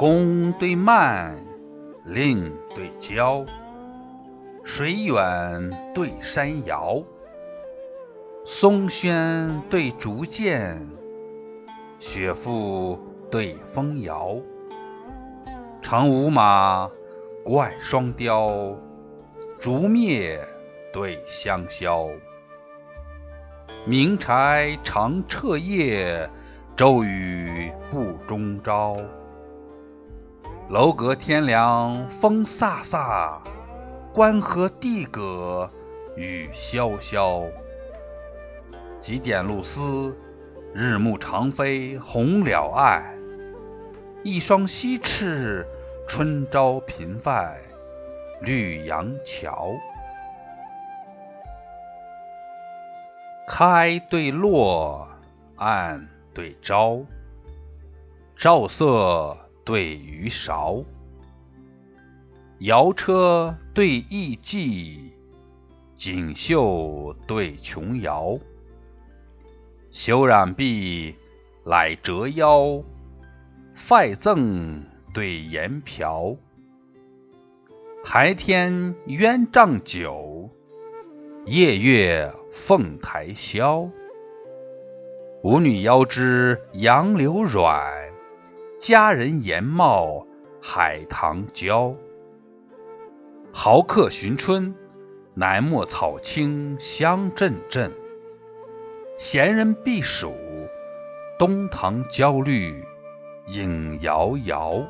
宫对慢，令对郊，水远对山遥，松轩对竹剑，雪妇对风摇。长无马，冠双雕，烛灭对香消。明柴常彻夜，骤雨不终朝。楼阁天凉风飒飒，关河地舸雨潇潇。几点露丝，日暮长飞红了岸。一双西翅，春朝频泛绿杨桥。开对落，暗对朝，照色。对鱼勺，摇车对艺伎，锦绣对琼瑶。修染臂来折腰，费赠对言瓢。台天鸳帐酒，夜月凤台箫。舞女腰肢杨柳软。佳人颜貌海棠娇，豪客寻春，南陌草青香阵阵；闲人避暑，东堂椒绿影摇摇。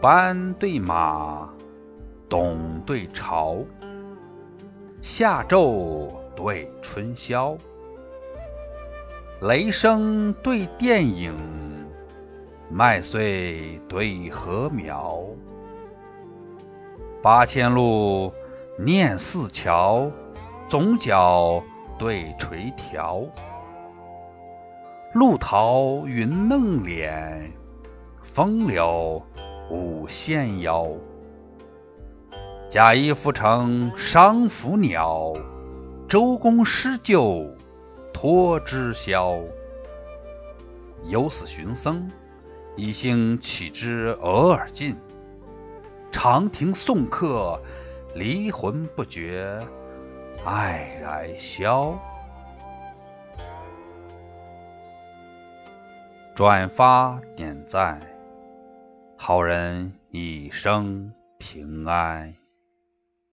班对马，董对朝，夏昼对春宵。雷声对电影，麦穗对禾苗。八千路，念四桥，总角对垂髫。露桃云嫩脸，风柳舞纤腰。贾谊赋成伤拂鸟，周公施臼。托之箫，有死寻僧，一行弃之俄而尽。长亭送客，离魂不觉，黯然消。转发点赞，好人一生平安。